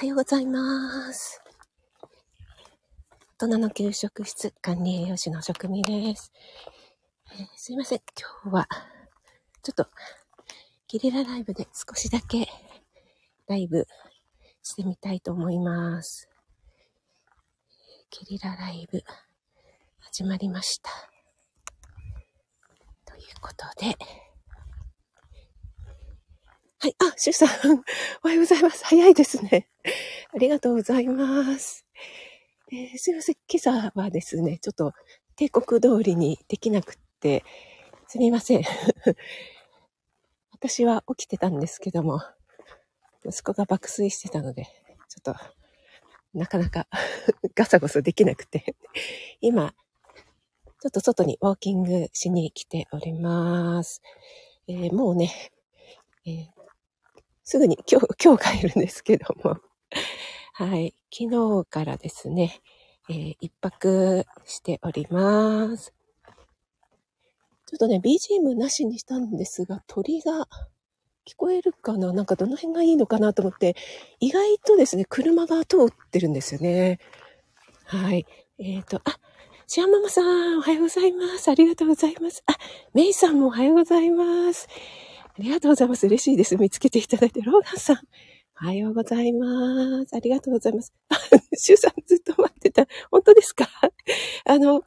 はようございます。大人の給食室管理栄養士の職味です、えー、すいません。今日は、ちょっと、ゲリラライブで少しだけライブしてみたいと思います。ゲリラライブ始まりました。ということで、はい。あ、シュさん。おはようございます。早いですね。ありがとうございます。えー、すいません。今朝はですね、ちょっと帝国通りにできなくって、すみません。私は起きてたんですけども、息子が爆睡してたので、ちょっと、なかなかガサゴソできなくて、今、ちょっと外にウォーキングしに来ております。えー、もうね、えー、すぐに今日、今日帰るんですけども。はい。昨日からですね、えー、一泊しております。ちょっとね、BGM なしにしたんですが、鳥が聞こえるかな？なんかどの辺がいいのかなと思って、意外とですね、車が通ってるんですよね。はい。えっ、ー、と、あ、シアママさん、おはようございます。ありがとうございます。あ、メイさんもおはようございます。ありがとうございます。嬉しいです。見つけていただいて。ローガンさん、おはようございます。ありがとうございます。あ、シュさんずっと待ってた。本当ですか？あの、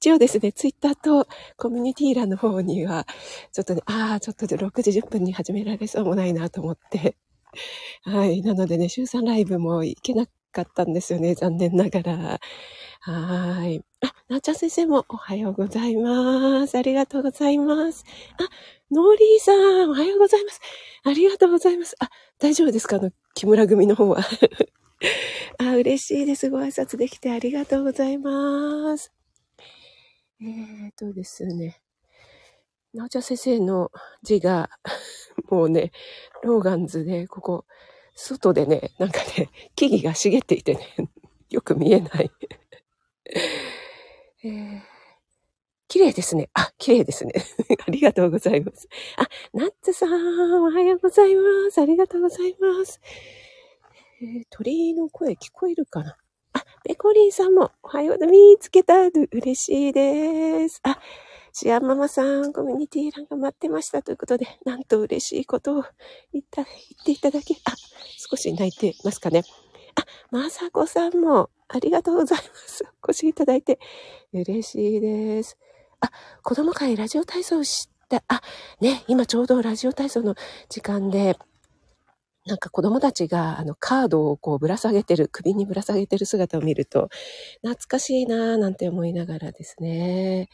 一応ですね、ツイッターとコミュニティ欄の方には、ちょっとね、ああ、ちょっとで6時10分に始められそうもないなと思って。はい。なのでね、週3ライブも行けなかったんですよね。残念ながら。はい。あ、なっちゃん先生もおはようございます。ありがとうございます。あ、ノーリーさん、おはようございます。ありがとうございます。あ、大丈夫ですか？あの、木村組の方は。あ、嬉しいです。ご挨拶できてありがとうございます。えーとですね。なおちゃん先生の字が、もうね、ローガンズで、ここ、外でね、なんかね、木々が茂っていてね、よく見えない。えー綺麗ですね。あ、綺麗ですね。ありがとうございます。あ、ナッツさん、おはようございます。ありがとうございます。えー、鳥の声聞こえるかな？あ、ペコリンさんも、おはよう、見つけた。嬉しいです。あ、シアママさん、コミュニティ欄が待ってましたということで、なんと嬉しいことを言った、言っていただき、あ、少し泣いてますかね。あ、まさこさんも、ありがとうございます。お越しいただいて、嬉しいです。あ、子供会ラジオ体操した、あ、ね、今ちょうどラジオ体操の時間で、なんか子供たちがあのカードをこうぶら下げてる、首にぶら下げてる姿を見ると、懐かしいなぁなんて思いながらですね。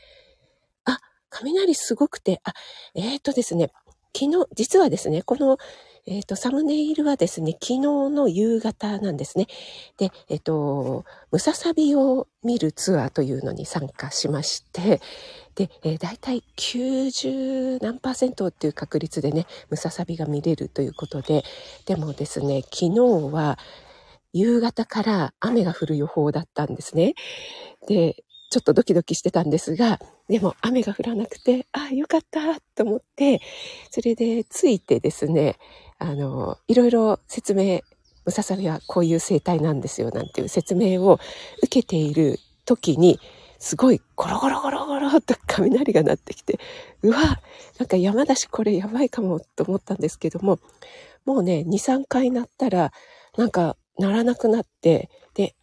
雷すごくて、あ、えっ、ー、とですね、昨日、実はですね、このえっ、ー、と、サムネイルはですね、昨日の夕方なんですね。で、えっ、ー、と、ムササビを見るツアーというのに参加しまして、で、えー、大体90何パーセントっていう確率でね、ムササビが見れるということで、でもですね、昨日は夕方から雨が降る予報だったんですね。で、ちょっとドキドキしてたんですが、でも雨が降らなくて、ああ、よかったと思って、それで着いてですね、あの、いろいろ説明、ムササビはこういう生態なんですよ、なんていう説明を受けている時に、すごいゴロゴロゴロゴロと雷が鳴ってきて、うわ、なんか山だしこれやばいかもと思ったんですけども、もうね、2、3回鳴ったら、なんか鳴らなくなって、で、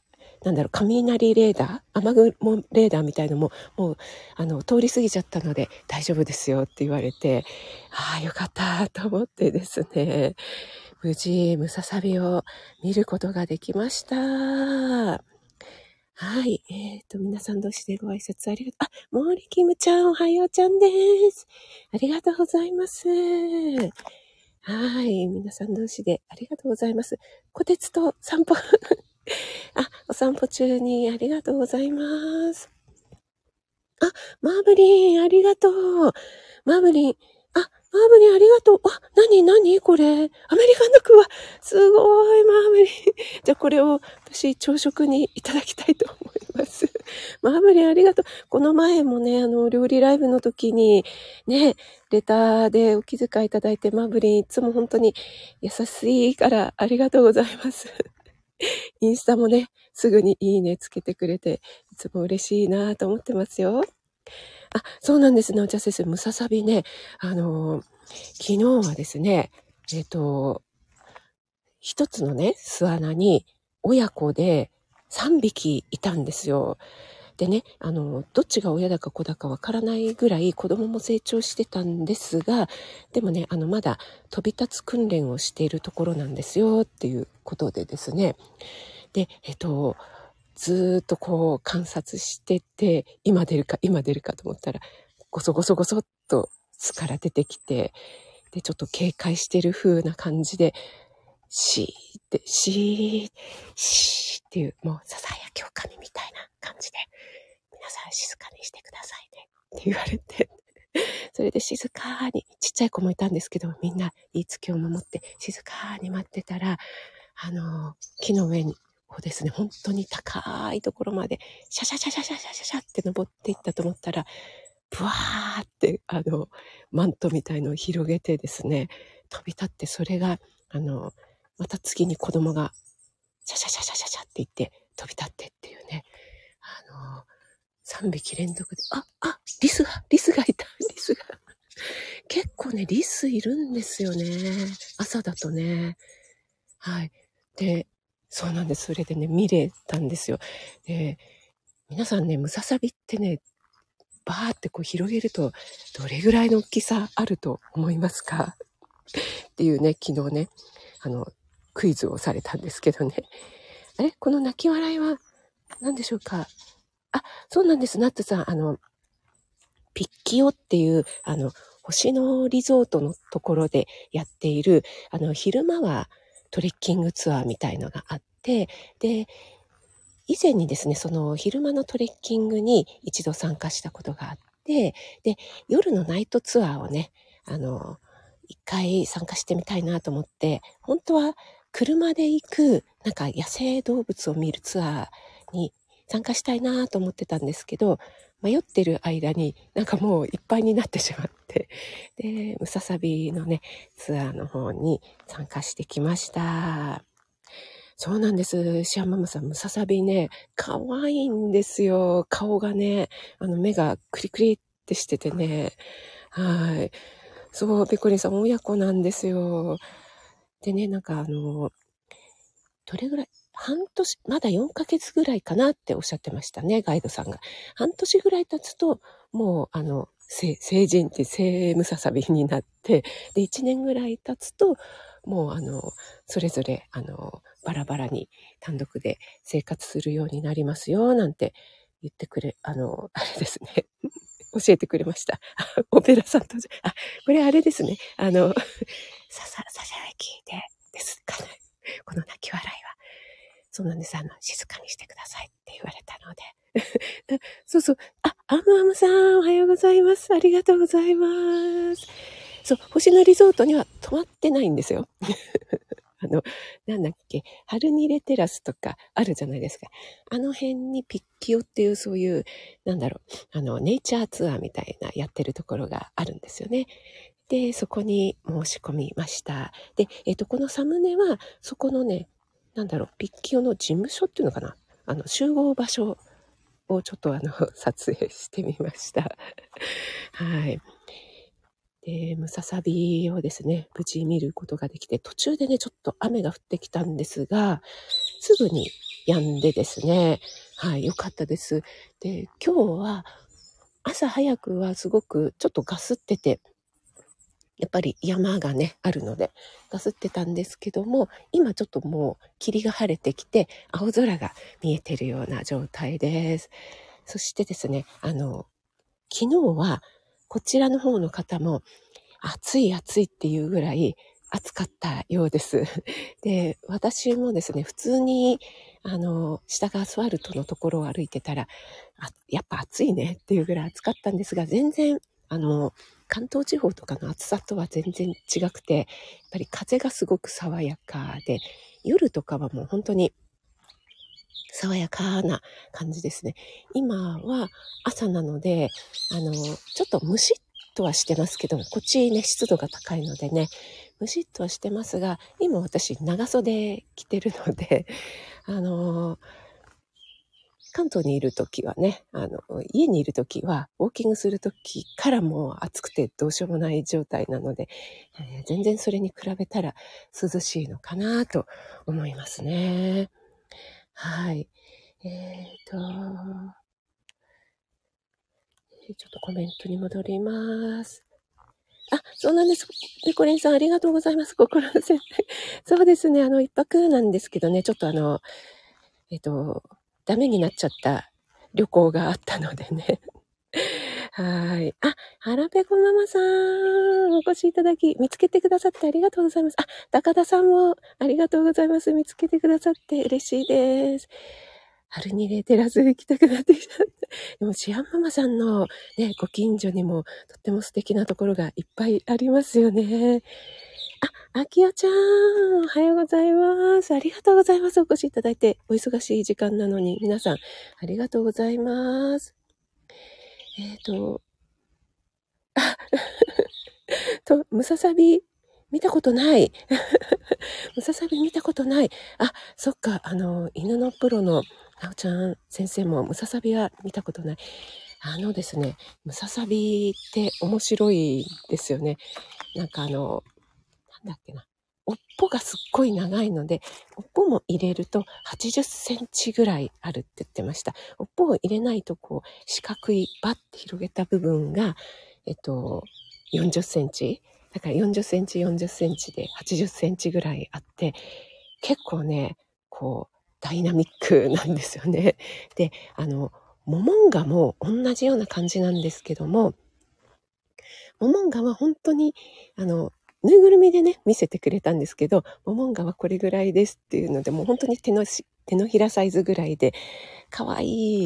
なんだろう、雷レーダー雨雲レーダーみたいのも、もう、あの、通り過ぎちゃったので大丈夫ですよって言われて、ああ、よかったと思ってですね、無事、ムササビを見ることができました。はい。えっ、ー、と、皆さん同士でご挨拶ありがとう。あ、モーリキムちゃん、おはようちゃんです。ありがとうございます。はい。皆さん同士でありがとうございます。小鉄と散歩あ、お散歩中にありがとうございます。あ、マーブリン、ありがとう。マーブリン、あ、マーブリンありがとう。あ、なになにこれ。アメリカンドッグは、すごい、マーブリン。じゃあこれを私、朝食にいただきたいと思います。マーブリンありがとう。この前もね、あの、料理ライブの時に、ね、レターでお気遣いいただいて、マーブリンいつも本当に優しいからありがとうございます。インスタもね、すぐにいいねつけてくれて、いつも嬉しいなと思ってますよ。あ、そうなんですね。お茶先生、ムササビね。あのー、昨日はですね、えっ、ー、と、一つのね、巣穴に親子で3匹いたんですよ。でね、あの、どっちが親だか子だかわからないぐらい子供も成長してたんですが、でもね、あの、まだ飛び立つ訓練をしているところなんですよっていうことでですね。で、えっと、ずっとこう観察してて、今出るか、今出るかと思ったら、ごそごそごそっと巣から出てきて、で、ちょっと警戒してる風な感じで、シーって、シー、シーっていう、もうささやきおかみみたいな感じで、皆さん静かにしてくださいねって言われて、それで静かに、ちっちゃい子もいたんですけど、みんな言いつけを守って静かに待ってたら、あの、木の上に、をですね、本当に高いところまで、シャシャシャシャシャシャシャシャって登っていったと思ったら、ブワーって、あの、マントみたいのを広げてですね、飛び立って、それが、あの、また次に子供が、シャシャシャシャシャシャって言って飛び立ってっていうね。あの3匹連続で、あ、あ、リスが、リスがいた、リスが。結構ね、リスいるんですよね。朝だとね。はい。で、そうなんです。それでね、見れたんですよ。で、皆さんね、ムササビってね、バーってこう広げると、どれぐらいの大きさあると思いますか？っていうね、昨日ね、あの、クイズをされたんですけどね。あれこの泣き笑いは何でしょうか？あ、そうなんです。ナッツさん。あの、ピッキオっていう、あの、星野リゾートのところでやっている、あの、昼間はトレッキングツアーみたいのがあって、で、以前にですね、その昼間のトレッキングに一度参加したことがあって、で、夜のナイトツアーをね、あの、一回参加してみたいなと思って、本当は車で行く、なんか野生動物を見るツアーに参加したいなと思ってたんですけど、迷ってる間になんかもういっぱいになってしまって、で、ムササビのね、ツアーの方に参加してきました。そうなんです。シアマムさん、ムササビね、可愛いんですよ。顔がね、あの目がクリクリってしててね。はい。そう、ペコリンさん親子なんですよ。でね、なんかあの、どれぐらい、半年、まだ4ヶ月ぐらいかなっておっしゃってましたね、ガイドさんが。半年ぐらい経つと、もう、あの、成人って生ムササビになって、で、1年ぐらい経つと、もう、あの、それぞれ、あの、バラバラに単独で生活するようになりますよ、なんて言ってくれ、あの、あれですね。教えてくれました。オペラさんと、あ、これあれですね。あの、ささ、ささやきで、ですかね。この泣き笑いは。そうなんです。あの、静かにしてくださいって言われたので。そうそう。あ、アムアムさん、おはようございます。ありがとうございます。そう、星野リゾートには泊まってないんですよ。あの、なんだっけ、ハルニレテラスとかあるじゃないですか。あの辺にピッキオっていうそういう、なんだろう、あの、ネイチャーツアーみたいなやってるところがあるんですよね。で、そこに申し込みました。で、えっ、と、このサムネは、そこのね、なんだろう、ピッキオの事務所っていうのかなあの、集合場所をちょっとあの、撮影してみました。はい。で、ムササビをですね、無事見ることができて、途中でね、ちょっと雨が降ってきたんですが、すぐに止んでですね、はい、よかったです。で、今日は朝早くはすごくちょっとガスってて、やっぱり山がね、あるので、ガスってたんですけども、今ちょっともう霧が晴れてきて、青空が見えてるような状態です。そしてですね、あの、昨日はこちらの方の方も、暑い暑いっていうぐらい暑かったようです。で、私もですね、普通に、あの、下がアスファルトのところを歩いてたら、あ、やっぱ暑いねっていうぐらい暑かったんですが、全然、あの、関東地方とかの暑さとは全然違くて、やっぱり風がすごく爽やかで、夜とかはもう本当に爽やかな感じですね。今は朝なので、あの、ちょっとムシッとはしてますけど、こっちね、湿度が高いのでね、ムシッとはしてますが、今私長袖着てるので、あの、関東にいる時はね、あの、家にいる時は、ウォーキングする時からもう暑くてどうしようもない状態なので、えー、全然それに比べたら涼しいのかなと思いますね。はい。えーと、ちょっとコメントに戻ります。あ、そうなんです。ペコリンさんありがとうございます。心の先生。そうですね。あの、一泊なんですけどね、ちょっとあの、えっと、ダメになっちゃった旅行があったのでね。はい。あ、腹ペコママさん、お越しいただき、見つけてくださってありがとうございます。あ、高田さんもありがとうございます。見つけてくださって嬉しいです。春にね、テラス行きたくなってきた。でも、シアンママさんのね、ご近所にもとっても素敵なところがいっぱいありますよね。あ、あきおちゃん、おはようございます。ありがとうございます。お越しいただいて、お忙しい時間なのに、皆さん、ありがとうございます。えっ、ー、と、あ、と、ムササビ、見たことない。ムササビ見たことない。あ、そっか、あの、犬のプロのなおちゃん先生もムササビは見たことない。あのですね、ムササビって面白いですよね。なんかあの、なんだっけな。尾っぽがすっごい長いので、尾っぽも入れると80センチぐらいあるって言ってました。尾っぽを入れないとこう、四角いバッて広げた部分が、えっと、40センチ？だから40センチ、40センチで80センチぐらいあって、結構ね、こう、ダイナミックなんですよね。で、あの、モモンガも同じような感じなんですけども、モモンガは本当に、あの、ぬいぐるみでね、見せてくれたんですけど、モモンガはこれぐらいですっていうので、もう本当に手の手のひらサイズぐらいで、可愛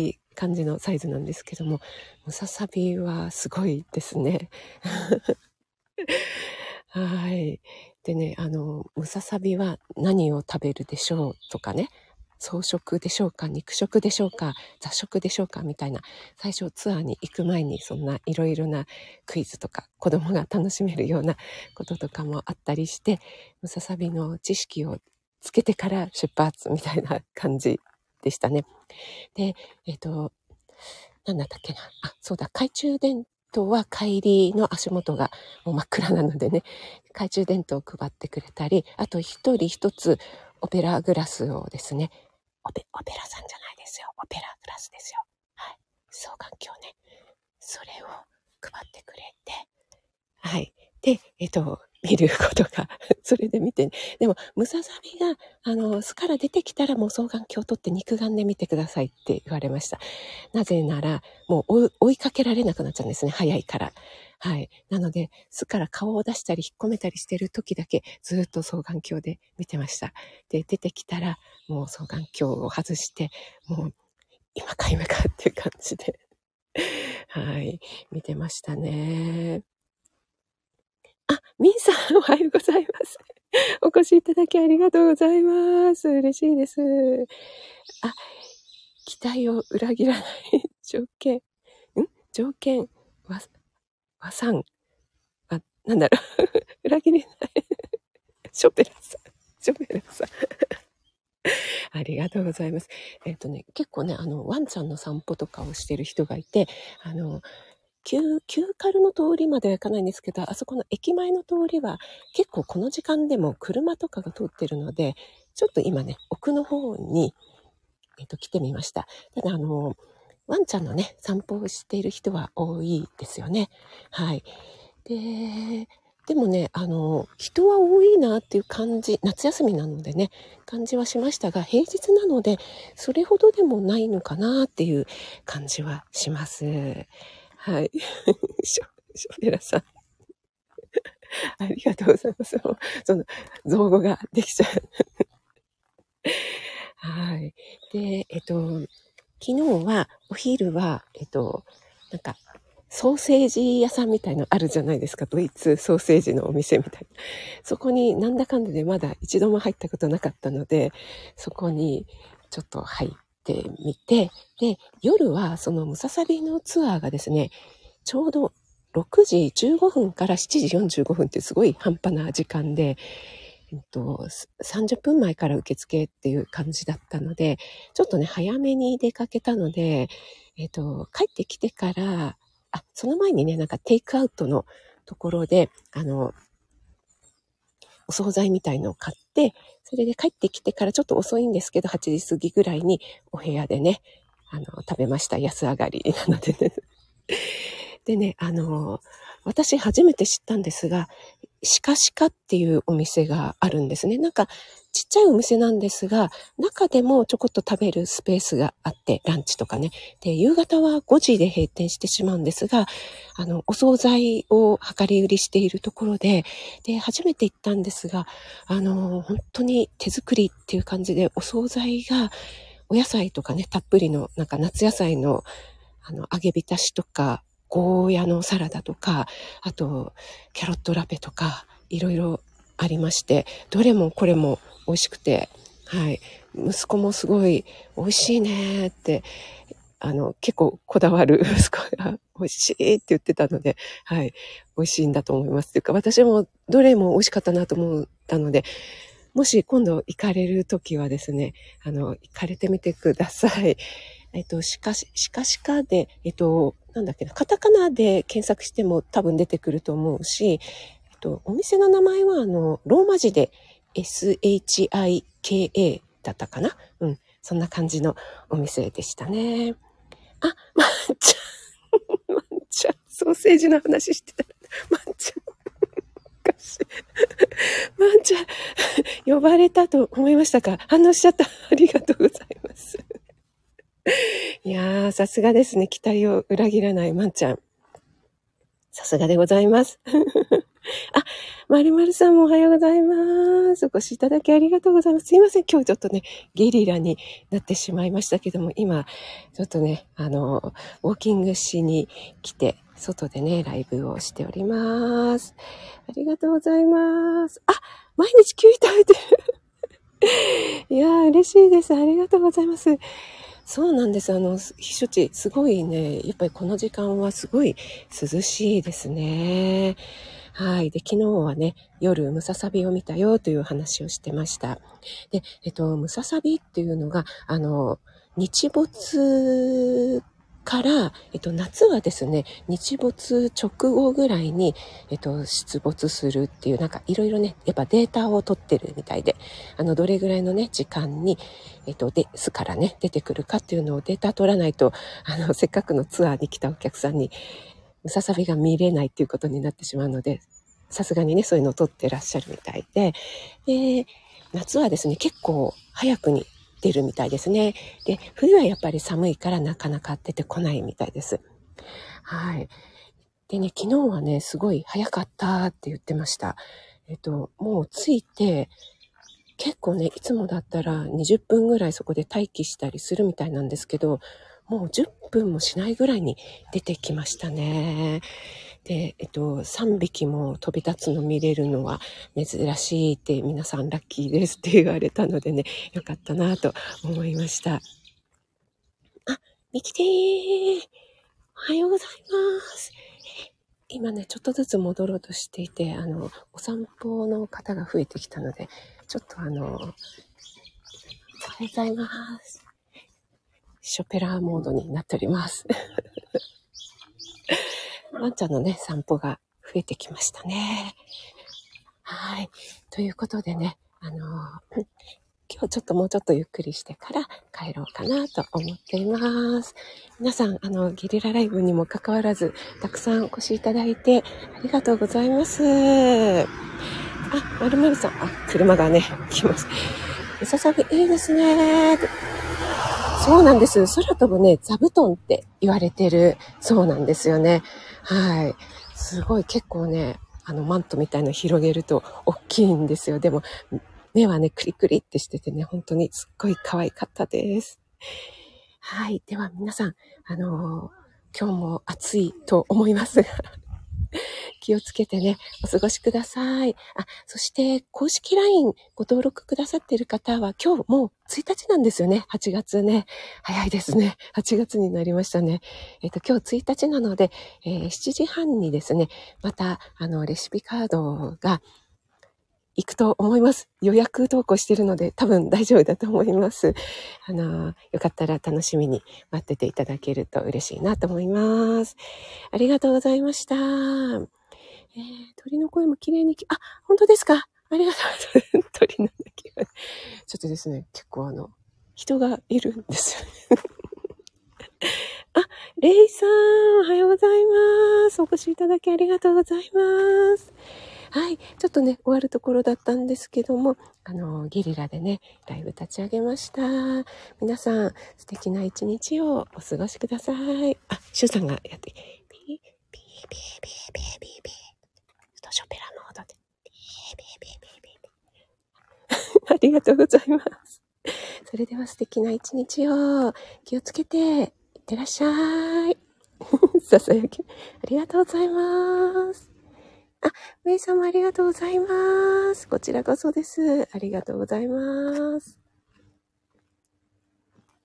い感じのサイズなんですけども、ムササビはすごいですね。はい。でね、あの、ムササビは何を食べるでしょうとかね、草食でしょうか肉食でしょうか雑食でしょうかみたいな、最初ツアーに行く前にそんないろいろなクイズとか子供が楽しめるようなこととかもあったりして、ムササビの知識をつけてから出発みたいな感じでしたね。で、えっ、ー、と、なんだったっけな。あ、そうだ、懐中電灯は帰りの足元がもう真っ暗なのでね、懐中電灯を配ってくれたり、あと一人一つオペラグラスをですね、オペ、オペラさんじゃないですよ。オペラグラスですよ。はい。双眼鏡ね。それを配ってくれて、はい。で、えっと、見ることが、それで見て、ね、でも、ムササビが、あの、巣から出てきたらもう双眼鏡を取って肉眼で見てくださいって言われました。なぜなら、もう追いかけられなくなっちゃうんですね。早いから。はい。なので、巣から顔を出したり引っ込めたりしてる時だけずっと双眼鏡で見てました。で、出てきたらもう双眼鏡を外して、もう今か今かっていう感じで はい。見てましたね。あ、ミンさん、おはようございます。お越しいただきありがとうございます。嬉しいです。あ、期待を裏切らない条件、ん？条件は、和さん。あ、なんだろう。裏切れない。ショペラさん。ショペラさん。ありがとうございます。えっ、ー、とね、結構ね、あの、ワンちゃんの散歩とかをしてる人がいて、あの、旧、旧カルの通りまでは行かないんですけど、あそこの駅前の通りは結構この時間でも車とかが通ってるので、ちょっと今ね、奥の方に、えっ、ー、と、来てみました。ただ、あの、ワンちゃんのね、散歩をしている人は多いですよね。はい。で、でもね、あの、人は多いなっていう感じ、夏休みなのでね、感じはしましたが、平日なので、それほどでもないのかなっていう感じはします。はい。ショショベラさん。ありがとうございます。その、造語ができちゃう。はい。で、えっと、昨日は、お昼は、えっと、なんか、ソーセージ屋さんみたいのあるじゃないですか。ドイツソーセージのお店みたいな。そこになんだかんだでまだ一度も入ったことなかったので、そこにちょっと入ってみて、で、夜はそのムササビのツアーがですね、ちょうど6時15分から7時45分ってすごい半端な時間で、えっと、30分前から受付っていう感じだったので、ちょっとね、早めに出かけたので、えっと、帰ってきてから、あ、その前にね、なんかテイクアウトのところで、あの、お惣菜みたいのを買って、それで帰ってきてからちょっと遅いんですけど、8時過ぎぐらいにお部屋でね、あの、食べました。安上がりなのでね。でね、あの、私初めて知ったんですが、シカシカっていうお店があるんですね。なんか、ちっちゃいお店なんですが、中でもちょこっと食べるスペースがあって、ランチとかね。で、夕方は5時で閉店してしまうんですが、あの、お惣菜を量り売りしているところで、で、初めて行ったんですが、あの、本当に手作りっていう感じで、お惣菜が、お野菜とかね、たっぷりの、なんか夏野菜の、あの、揚げ浸しとか、ゴーヤのサラダとか、あと、キャロットラペとか、いろいろありまして、どれもこれも美味しくて、はい。息子もすごい美味しいねって、あの、結構こだわる 息子が美味しいって言ってたので、はい。美味しいんだと思います。というか、私もどれも美味しかったなと思ったので、もし今度行かれるときはですね、あの、行かれてみてください。えっと、しかし、しかしかで、えっと、なんだっけな、カタカナで検索しても多分出てくると思うし、えっと、お店の名前は、あの、ローマ字で SHIKA だったかな？うん。そんな感じのお店でしたね。あ、まんちゃん。まんちゃん。ソーセージの話してた。まんちゃん。ワンちゃん、呼ばれたと思いましたか？反応しちゃった。ありがとうございます。いやー、さすがですね。期待を裏切らないワンちゃん。さすがでございます。あ、まるまるさんもおはようございます。お越しいただきありがとうございます。すいません。今日ちょっとね、ゲリラになってしまいましたけども、今、ちょっとね、あの、ウォーキングしに来て、外でね、ライブをしております。ありがとうございます。あ、毎日キュウイ食べてる。いやー、嬉しいです。ありがとうございます。そうなんです。あの、避暑地、すごいね、やっぱりこの時間はすごい涼しいですね。はい。で、昨日はね、夜、ムササビを見たよという話をしてました。で、えっと、ムササビっていうのが、あの、日没から、えっと、夏はですね、日没直後ぐらいに、えっと、出没するっていう、なんかいろいろね、やっぱデータを取ってるみたいで、あの、どれぐらいのね、時間に、えっと、ですからね、出てくるかっていうのをデータ取らないと、あの、せっかくのツアーに来たお客さんに、ムササビが見れないっていうことになってしまうので、さすがにね、そういうのを取ってらっしゃるみたいで、で、夏はですね、結構早くに出るみたいですね。で、冬はやっぱり寒いからなかなか出てこないみたいです。はい。でね、昨日はね、すごい早かったって言ってました。えっと、もう着いて、結構ね、いつもだったら20分ぐらいそこで待機したりするみたいなんですけど、もう10分もしないぐらいに出てきましたね。で、えっと、3匹も飛び立つの見れるのは珍しいって皆さんラッキーですって言われたのでね、よかったなと思いました。あ、ミキティーおはようございます。今ね、ちょっとずつ戻ろうとしていて、あの、お散歩の方が増えてきたので、ちょっとあの、おはようございます。ショペラーモードになっております。ワンちゃんのね、散歩が増えてきましたね。はい。ということでね、あのー、今日ちょっともうちょっとゆっくりしてから帰ろうかなと思っています。皆さん、あの、ゲリラライブにもかかわらず、たくさんお越しいただいてありがとうございます。あ、まるまるさん、あ、車がね、来ます。ムササビいいですね。そうなんです。空飛ぶね、座布団って言われてるそうなんですよね。はい。すごい結構ね、あのマントみたいの広げると大きいんですよ。でも、目はね、クリクリってしててね、本当にすっごい可愛かったです。はい。では皆さん、あのー、今日も暑いと思いますが 気をつけてね、お過ごしください。あ、そして公式 LINE ご登録くださっている方は今日もう1日なんですよね。8月ね。早いですね。8月になりましたね。えっ、と、今日1日なので、えー、7時半にですね、また、あの、レシピカードが行くと思います。予約投稿してるので多分大丈夫だと思います。あの、よかったら楽しみに待ってていただけると嬉しいなと思います。ありがとうございました。えー、鳥の声も綺麗にあ、本当ですか？ありがとうございます。鳥なんだけど。ちょっとですね、結構あの、人がいるんですよね。あ、レイさん、おはようございます。お越しいただきありがとうございます。はい。ちょっとね、終わるところだったんですけども、あの、ゲリラでね、ライブ立ち上げました。皆さん、素敵な一日をお過ごしください。あ、シュさんがやって、ピー、ピー、ピー、ピー、ピー、ピー、ピー。ちょっとショペラの音で、ピー、ピー、ピー、ピー、ピー。ありがとうございます。それでは素敵な一日を気をつけていってらっしゃい。ささやき、ありがとうございます。あ、メイさんもありがとうございます。こちらこそです。ありがとうございます。